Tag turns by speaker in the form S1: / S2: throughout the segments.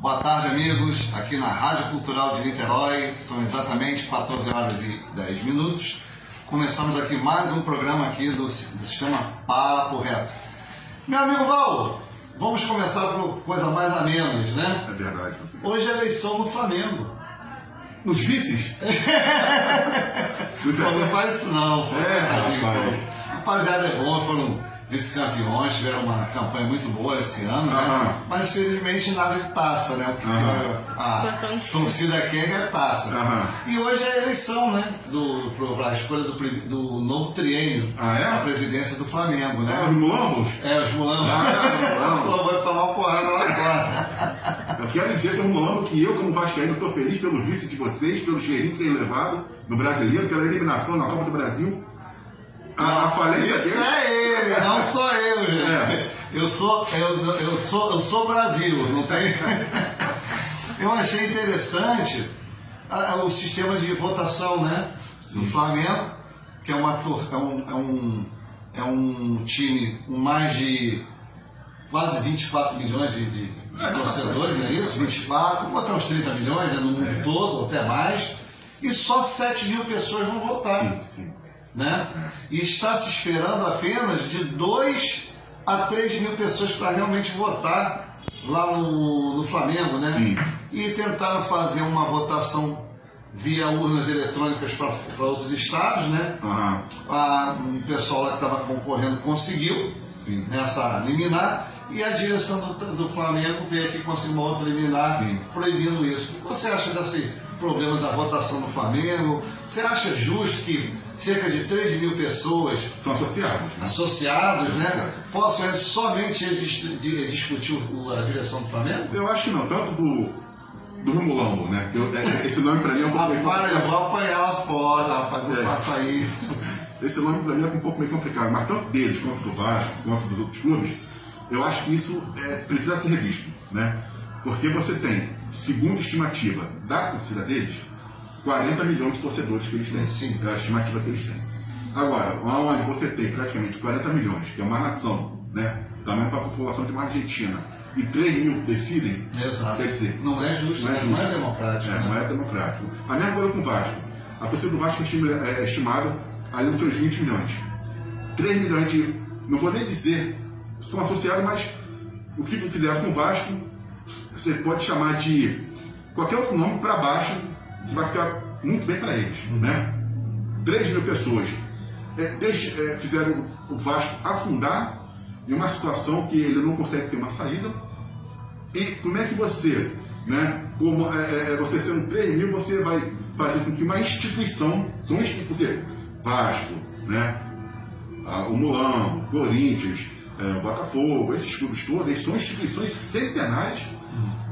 S1: Boa tarde, amigos. Aqui na Rádio Cultural de Niterói, são exatamente 14 horas e 10 minutos. Começamos aqui mais um programa aqui do, do sistema Papo Reto. Meu amigo Val, vamos começar por coisa mais a menos, né?
S2: É verdade.
S1: Hoje é eleição no Flamengo.
S2: Nos vices?
S1: Pô, não faz isso não.
S2: É, rapaz.
S1: Rapaziada, é bom, foram vice-campeões, tiveram uma campanha muito boa esse ano, né?
S2: Aham.
S1: Mas infelizmente nada de taça, né? Porque
S2: Aham.
S1: a,
S3: de-
S1: torcida quer é taça.
S2: Aham.
S1: E hoje é a eleição, né? Do, pro, a escolha do, do novo triênio
S2: Ah, é?
S1: da presidência do Flamengo, né?
S2: É, os mulambos?
S1: É, os mulambos.
S2: Ah, os mulambos.
S1: Vai tomar uma porrada lá agora.
S2: Eu quero dizer que é um mulambo que eu, como vascaíno, estou feliz pelo vice de vocês, pelo cheirinho que vocês levaram no Brasileiro, pela eliminação na Copa do Brasil. A, a falência
S1: Isso
S2: deles-
S1: é ele, não sou eu, gente.
S2: É.
S1: Eu sou, eu, eu sou, eu sou Brasil, não tem. eu achei interessante o sistema de votação, né? Do Flamengo, que é, uma, é, um, é, um, é um time com mais de quase 24 milhões de, de- de torcedores, não é isso? 24, vou botar uns 30 milhões né, no mundo todo, ou até mais, e só 7 mil pessoas vão votar
S2: Sim, sim.
S1: Né? E está se esperando apenas de 2 a 3 mil pessoas para realmente votar lá no, no Flamengo, né?
S2: Sim.
S1: E tentaram fazer uma votação via urnas eletrônicas para outros estados, né?
S2: Aham.
S1: A, um pessoal lá que estava concorrendo conseguiu
S2: Sim.
S1: nessa liminar e a direção do, do Flamengo veio aqui conseguir uma outra liminar
S2: Sim.
S1: proibindo isso. O que você acha desse problema da votação no Flamengo? Você acha justo que cerca de 3 mil pessoas
S2: São associados. né?
S1: associados né, possam somente dis- di- discutir a direção do Flamengo?
S2: Eu acho que não, tanto do, do Mulambo, né? Eu- é- esse nome pra mim é um pouco
S1: Rapaz, eu vou apanhar lá fora, rapaz, não
S2: É.
S1: faça isso.
S2: Esse nome pra mim é um pouco meio complicado, mas tanto deles quanto do Vasco, quanto dos outros clubes, eu acho que isso é, precisa ser revisto, né? Porque você tem, segundo estimativa da torcida deles, 40 milhões de torcedores que eles têm.
S1: Sim.
S2: É a estimativa que eles têm. Agora, onde você tem praticamente 40 milhões, que é uma nação, né? Tamanho para a população de uma Argentina, e 3 mil decidem,
S1: Exato.
S2: quer dizer,
S1: Não é justo,
S2: não é
S1: né? não é
S2: justo.
S1: democrático.
S2: É,
S1: né?
S2: não é democrático. A mesma coisa com o Vasco. A torcida do Vasco é estima- é estimada ali nos seus 20 milhões. 3 milhões de. Não vou nem dizer, são associados, mas o que fizeram com o Vasco, você pode chamar de qualquer outro nome para baixo, vai ficar muito bem para eles. Né? 3 mil pessoas é, deixe- é, fizeram o Vasco afundar em uma situação que ele não consegue ter uma saída. E como é que você, né, como é, é, você sendo 3 mil, você vai fazer com que uma instituição, são porque Vasco, né, a- o Mulambo, Corinthians, é, Botafogo, esses clubes todos, são instituições centenárias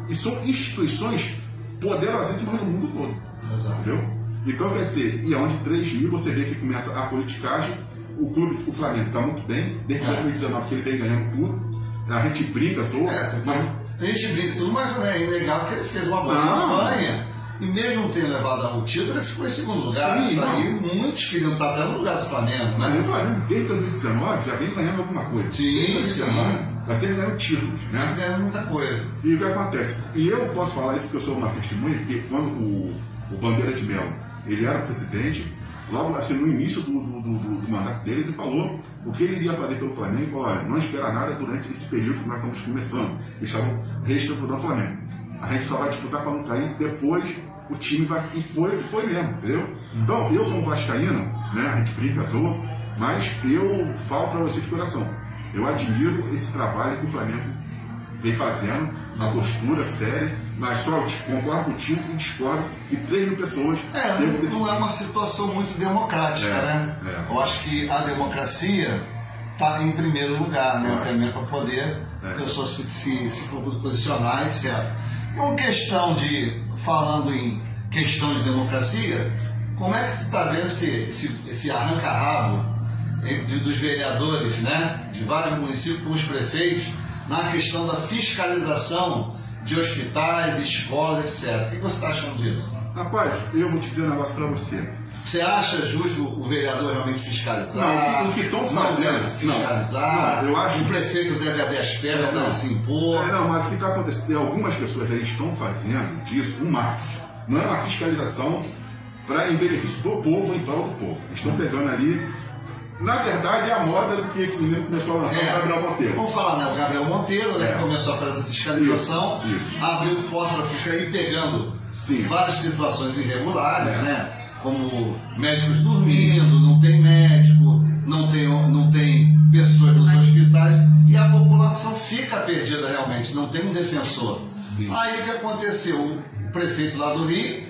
S2: e são instituições poderosíssimas no mundo todo.
S1: Exato.
S2: Entendeu? Então quer dizer, e aonde 3 mil você vê que começa a politicagem, o clube, o Flamengo está muito bem, desde
S1: É.
S2: 2019 que ele vem ganhando tudo, a gente brinca, zoa,
S1: É,
S2: mas
S1: a gente brinca tudo, mas é ilegal que ele fez uma boa campanha. E mesmo não tendo levado o título, ele ficou em segundo lugar.
S2: Sim,
S1: Isso aí, muitos queriam estar até no lugar do Flamengo,
S2: Mas o
S1: né?
S2: Flamengo, desde 2019, já vem ganhando alguma coisa.
S1: Sim,
S2: Desde 2019,
S1: sim.
S2: Já vem ganhando títulos, né?
S1: Ganhando muita coisa.
S2: E o que acontece? E eu posso falar isso porque eu sou uma testemunha, porque quando o, o Bandeira de Mello, ele era presidente, logo assim, no início do, do, do- do- mandato dele, ele falou o que ele iria fazer pelo Flamengo, olha, não espera nada durante esse período que nós estamos começando. Eles estavam reestruturando o Flamengo. A gente só vai disputar para não cair, depois o time vai. E foi, foi mesmo, entendeu? Então, eu como Vascaíno, né, a gente brinca, zoa, mas eu falo para você de coração. Eu admiro esse trabalho que o Flamengo vem fazendo, a postura séria, mas só concordo contigo e discordo que 3 mil pessoas
S1: É, não, é uma situação muito democrática,
S2: É,
S1: né?
S2: é.
S1: Eu acho que a democracia está em primeiro lugar, né?
S2: É.
S1: Também para poder
S2: É.
S1: a pessoa se, se, se posicionar, etc. E uma questão de, falando em questão de democracia, como é que tu está vendo esse, esse, esse arranca-rabo dos vereadores, né? De vários municípios com os prefeitos, na questão da fiscalização de hospitais, escolas, etc. O que você está achando disso?
S2: Rapaz, eu vou te dizer um negócio pra você.
S1: Você acha justo o vereador realmente fiscalizar?
S2: Não, o que estão fazendo.
S1: Não deve fiscalizar?
S2: Não, eu acho
S1: o prefeito deve abrir as pernas para não se impor.
S2: É, não, mas o que está acontecendo? Algumas pessoas aí estão fazendo disso um marketing. Não é uma fiscalização para em benefício do povo, em prol do povo. Estão pegando ali na verdade, é a moda que esse menino começou a lançar é, o Gabriel Monteiro.
S1: Vamos falar, né? O Gabriel Monteiro, né? É. Que começou a fazer essa fiscalização, isso, isso. abriu porta para fiscalizar e pegando Sim. várias situações irregulares, é. né? Como médicos dormindo, não tem médico, não tem, não tem pessoas nos hospitais e a população fica perdida realmente, não tem um defensor. Sim. Aí o que aconteceu? O prefeito lá do Rio,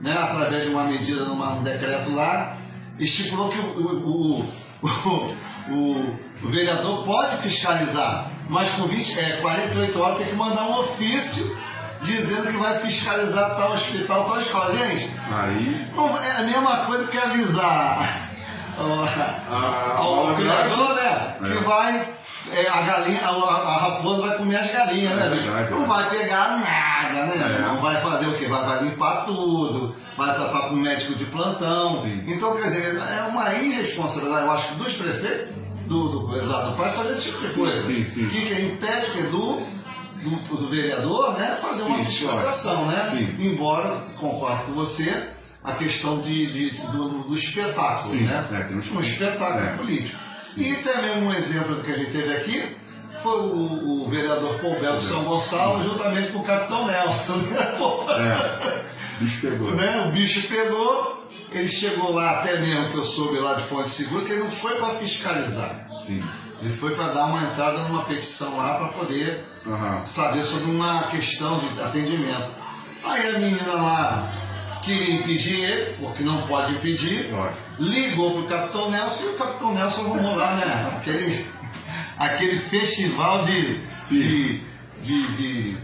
S1: né, através de uma medida, num decreto lá, estipulou que o, o, o, o, o vereador pode fiscalizar, mas com 20, é, 48 horas tem que mandar um ofício dizendo que vai fiscalizar tal hospital, tal escola. Gente,
S2: aí
S1: não, é a mesma coisa que avisar ao, criador, né? É. Que vai. É, a galinha, a, a, raposa vai comer as galinhas, né? É não vai pegar nada, né? É. Não vai fazer o quê? Vai, vai limpar tudo, vai tratar com médico de plantão. Sim. Então, quer dizer, é uma irresponsabilidade, eu acho, dos prefeitos, do, do, do, do pai fazer esse tipo de coisa.
S2: Sim, sim.
S1: Que, que impede que do, do, do, vereador né, fazer uma sim, fiscalização, né? Sim. Embora, concordo com você, a questão de, de do, do, espetáculo, sim, né? É, um, um espetáculo é. político. E também um exemplo que a gente teve aqui foi o, o vereador Paul Belo de São Gonçalo, juntamente com o capitão Nelson. Né?
S2: É. O bicho pegou.
S1: Né? O bicho pegou, ele chegou lá, até mesmo que eu soube lá de fonte segura, que ele não foi para fiscalizar.
S2: Sim.
S1: Ele foi para dar uma entrada numa petição lá para poder uhum. saber sobre uma questão de atendimento. Aí a menina lá queria impedir ele, porque não pode impedir,
S2: Lógico.
S1: ligou pro Capitão Nelson e o Capitão Nelson vamos lá, né? Aquele, aquele festival de, de, de, de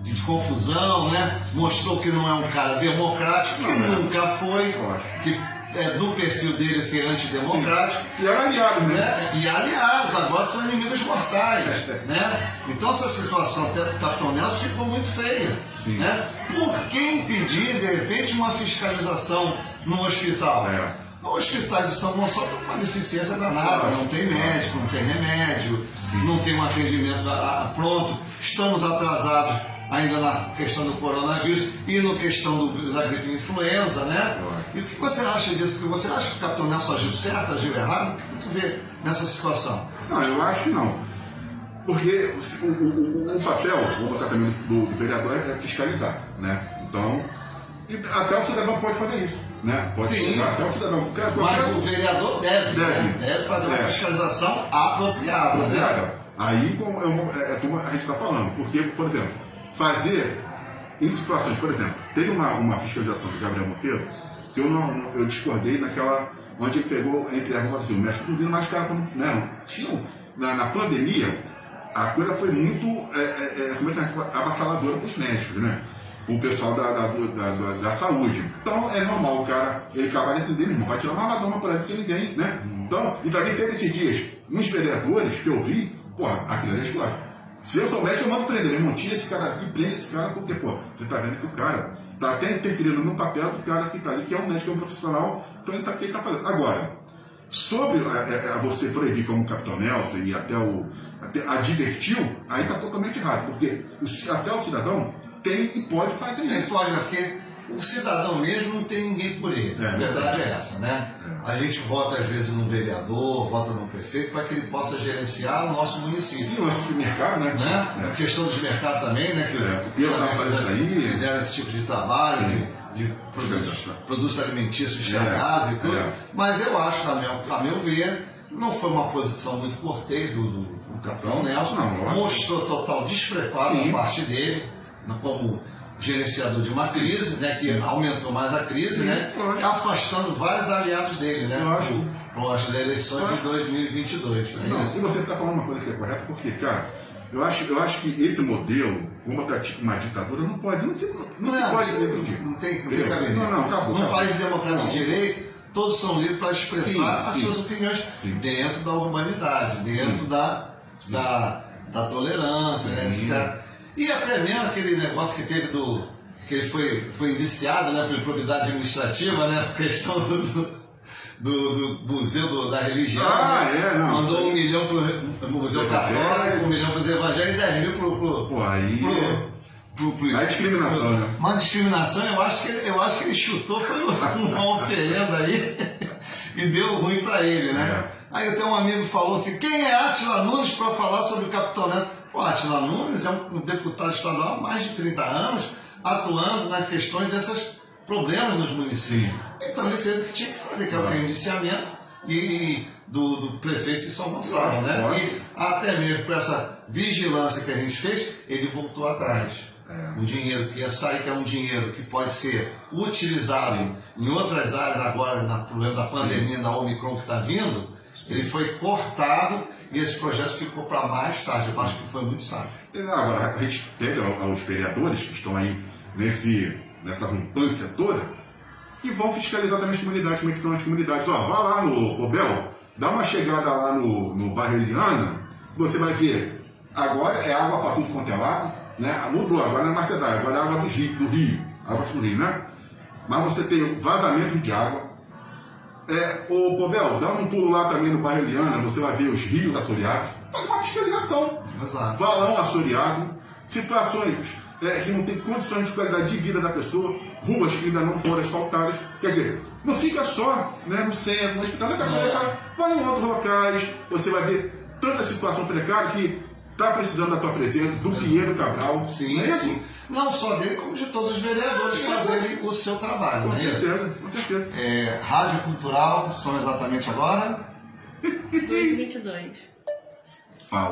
S1: de, confusão, né? Mostrou que não é um cara democrático, que não, nunca foi, que é do perfil dele ser antidemocrático.
S2: E é aliado, né? né?
S1: E aliados, agora são inimigos mortais. né? Então essa situação até o Capitão Nelson ficou muito feia.
S2: Sim.
S1: Né? Por que impedir, de repente, uma fiscalização no hospital?
S2: É.
S1: Hospitais de São Gonçalo tem uma deficiência danada, não tem médico, não tem remédio, Sim. não tem um atendimento a, a pronto, estamos atrasados ainda na questão do coronavírus e na questão do, da gripe influenza, né? E o que você acha disso? Você acha que o Capitão Nelson agiu certo, agiu errado? O que tu vê nessa situação?
S2: Não, eu acho que não. Porque o, o, o papel, vou botar também do, do, vereador, é fiscalizar, né? Então, até o cidadão pode fazer isso, né? Pode
S1: Sim.
S2: Até o cidadão.
S1: Qualquer, qualquer... Mas o vereador deve, deve, né? deve fazer deve. uma fiscalização apropriada, né?
S2: Aí, como, é, é, como a gente está falando, porque, por exemplo, fazer em situações, por exemplo, teve uma, uma fiscalização do Gabriel Monteiro que eu não eu discordei naquela onde ele pegou entre as assim, o mestre tudo mas os caras né, tinham na, na, pandemia a coisa foi muito é, é, é como é que é, avassaladora para os médicos, né? O pessoal da, da, da, da, saúde. Então é normal o cara, ele acabar dentro dele mesmo, vai tirar uma madama por aí que ninguém, né? Então, e também teve esses dias, uns vereadores que eu vi, porra, aquilo é escolar se eu sou médico, eu mando prender. Meu irmão, tira esse cara aqui, prende esse cara, porque, pô, você tá vendo que o cara tá até interferindo no papel do cara que tá ali, que é um médico, é um profissional, então ele sabe o que ele tá fazendo. Agora, sobre a, a, a você proibir como Capitão Nelson e até o. Até advertiu, aí tá totalmente errado, porque até o cidadão tem e pode fazer isso.
S1: Ele pode, porque o cidadão mesmo não tem ninguém por ele. É, a verdade é essa, né? É. A gente vota às vezes no vereador, vota no prefeito para que ele possa gerenciar o nosso município.
S2: Sim, o nosso mercado, né?
S1: né? É. Questão dos mercados também, né? Que
S2: é. fizeram,
S1: fizeram esse tipo de trabalho, de, de produtos, produtos alimentícios estragados e tudo.
S2: É.
S1: Mas eu acho, a meu, a meu ver, não foi uma posição muito cortês do, do, do capitão Nelson.
S2: Não,
S1: mostrou total despreparo da parte dele, como gerenciador de uma crise, né, que aumentou mais a crise, Sim, né, lógico. afastando vários aliados dele, né, com as eleições lógico. de 2022. Né,
S2: não, e você está falando uma coisa que é correta, porque, cara, eu acho, eu acho que esse modelo, como tipo uma ditadura, não pode, não se, não, não se pode decidir.
S1: Não tem, não tem cabimento.
S2: Não, não, acabou.
S1: Num país democrático de direito, todos são livres para expressar sim, as sim. suas opiniões
S2: sim.
S1: dentro da urbanidade, dentro da, da, da tolerância, né? E até mesmo aquele negócio que teve do, que ele foi, foi indiciado né, por improbidade administrativa, né, por questão do, do do, Museu do, da Religião.
S2: Ah,
S1: né?
S2: é, não.
S1: Mandou um milhão para o Museu
S2: Evangelho.
S1: Católico, um milhão para os evangélicos e 10 mil para o.
S2: Pô, aí
S1: Pro, pro,
S2: É discriminação, né?
S1: Uma discriminação, eu acho que, ele- eu acho que ele chutou, foi uma oferenda aí e deu ruim para ele, né? Aí eu tenho um amigo que falou assim: quem é Atila Nunes para falar sobre o Capitão Neto? Pô, Atila Nunes é um deputado estadual há mais de 30 anos, atuando nas questões desses problemas nos municípios. Então ele fez o que tinha que fazer, que é o que é indiciamento e do, do prefeito de São Gonçalo, né? E até mesmo com essa vigilância que a gente fez, ele voltou atrás. O dinheiro que ia sair, que é um dinheiro que pode ser utilizado em outras áreas agora, no problema da pandemia, da Omicron que está vindo, ele foi cortado e esse projeto ficou para mais tarde. Eu acho que foi muito sábio.
S2: E, Agora, a gente pede ao- aos vereadores que estão aí nesse, nessa rompância toda que vão fiscalizar também as comunidades, como é que estão as comunidades. Ó, vá lá no Obel, dá uma chegada lá no, no bairro Eliana, você vai ver. Agora é água para tudo quanto é lado, né? Mudou, agora é mais cidade, agora é água do rio, do rio, água do rio, né? Mas você tem vazamento de água. É, ô Pobel, dá um pulo lá também no bairro Eliana, você vai ver os rios assoreados. Faz uma fiscalização
S1: Exato.
S2: valão assoreado, situações é, que não tem condições de qualidade de vida da pessoa, ruas que ainda não foram asfaltadas. Quer dizer, não fica só né, no centro, no hospital, nessa
S1: É.
S2: coisa, vai em outros locais, você vai ver tanta situação precária que está precisando da tua presença, do Pinheiro Cabral.
S1: Sim,
S2: é
S1: sim. Não só dele, como de todos os vereadores fazerem o seu trabalho.
S2: Com
S1: é
S2: certeza, com certeza.
S1: É, Rádio Cultural, são exatamente agora
S3: 2,22.